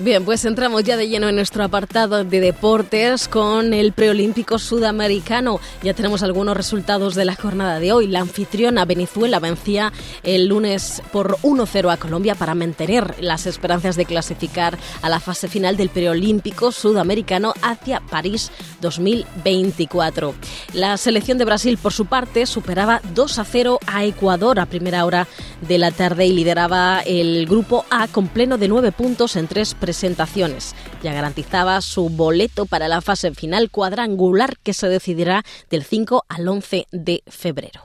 Bien, pues entramos ya de lleno en nuestro apartado de deportes con el preolímpico sudamericano. Ya tenemos algunos resultados de la jornada de hoy. La anfitriona Venezuela vencía el lunes por 1-0 a Colombia para mantener las esperanzas de clasificar a la fase final del preolímpico sudamericano hacia París 2024. La selección de Brasil, por su parte, superaba 2-0 a Ecuador a primera hora de la tarde y lideraba el grupo A con pleno de nueve puntos en tres presentaciones. Ya garantizaba su boleto para la fase final cuadrangular que se decidirá del 5 al 11 de febrero.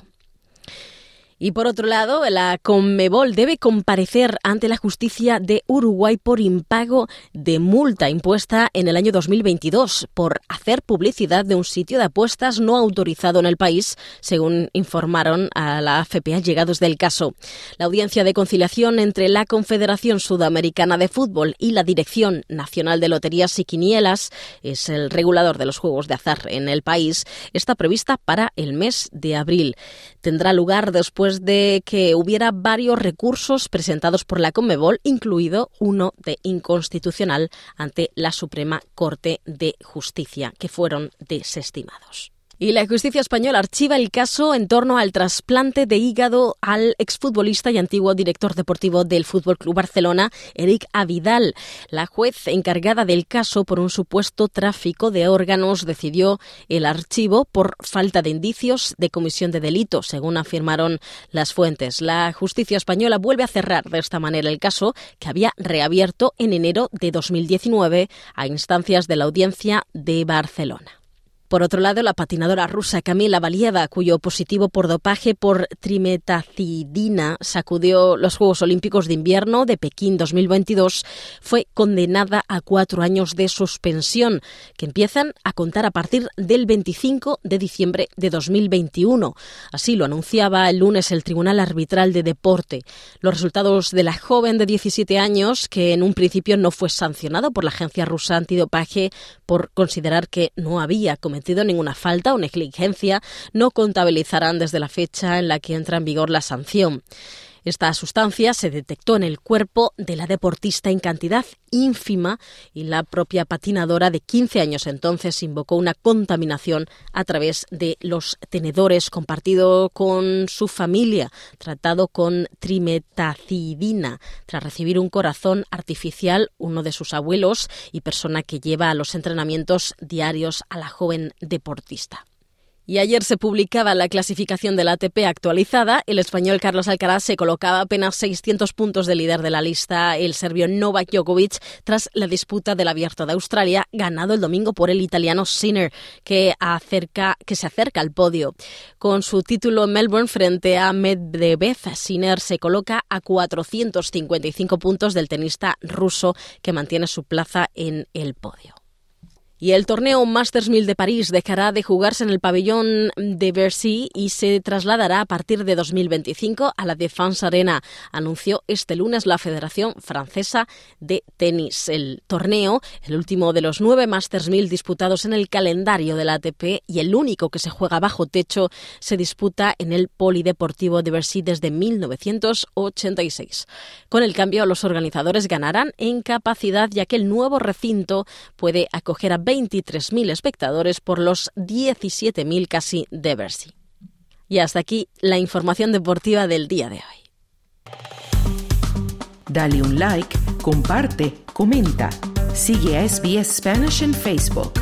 Y por otro lado, la Conmebol debe comparecer ante la justicia de Uruguay por impago de multa impuesta en el año 2022 por hacer publicidad de un sitio de apuestas no autorizado en el país, según informaron a la AFP llegados del caso. La audiencia de conciliación entre la Confederación Sudamericana de Fútbol y la Dirección Nacional de Loterías y Quinielas, es el regulador de los juegos de azar en el país, está prevista para el mes de abril. Tendrá lugar después de que hubiera varios recursos presentados por la Conmebol, incluido uno de inconstitucional ante la Suprema Corte de Justicia, que fueron desestimados. Y la justicia española archiva el caso en torno al trasplante de hígado al exfutbolista y antiguo director deportivo del Fútbol Club Barcelona, Eric Avidal. La juez encargada del caso por un supuesto tráfico de órganos decidió el archivo por falta de indicios de comisión de delito, según afirmaron las fuentes. La justicia española vuelve a cerrar de esta manera el caso que había reabierto en enero de 2019 a instancias de la audiencia de Barcelona. Por otro lado, la patinadora rusa Camila Valieva, cuyo positivo por dopaje por trimetacidina sacudió los Juegos Olímpicos de Invierno de Pekín 2022, fue condenada a cuatro años de suspensión, que empiezan a contar a partir del 25 de diciembre de 2021. Así lo anunciaba el lunes el Tribunal Arbitral de Deporte. Los resultados de la joven de 17 años, que en un principio no fue sancionado por la agencia rusa antidopaje por considerar que no había cometido ninguna falta o negligencia, no contabilizarán desde la fecha en la que entra en vigor la sanción. Esta sustancia se detectó en el cuerpo de la deportista en cantidad ínfima y la propia patinadora de 15 años entonces invocó una contaminación a través de los tenedores compartido con su familia, tratado con trimetacidina, tras recibir un corazón artificial, uno de sus abuelos y persona que lleva a los entrenamientos diarios a la joven deportista. Y ayer se publicaba la clasificación de la ATP actualizada. El español Carlos Alcaraz se colocaba apenas 600 puntos de líder de la lista. El serbio Novak Djokovic tras la disputa del Abierto de Australia, ganado el domingo por el italiano Sinner, que, acerca, que se acerca al podio. Con su título en Melbourne frente a Medvedev, Sinner se coloca a 455 puntos del tenista ruso que mantiene su plaza en el podio. Y el torneo Masters 1000 de París dejará de jugarse en el pabellón de Bercy y se trasladará a partir de 2025 a la Défense Arena, anunció este lunes la Federación Francesa de Tenis. El torneo, el último de los nueve Masters 1000 disputados en el calendario de la ATP y el único que se juega bajo techo, se disputa en el Polideportivo de Bercy desde 1986. Con el cambio, los organizadores ganarán en capacidad ya que el nuevo recinto puede acoger a 23.000 espectadores por los 17.000 casi de Bercy. Y hasta aquí la información deportiva del día de hoy. Dale un like, comparte, comenta. Sigue a SBS Spanish en Facebook.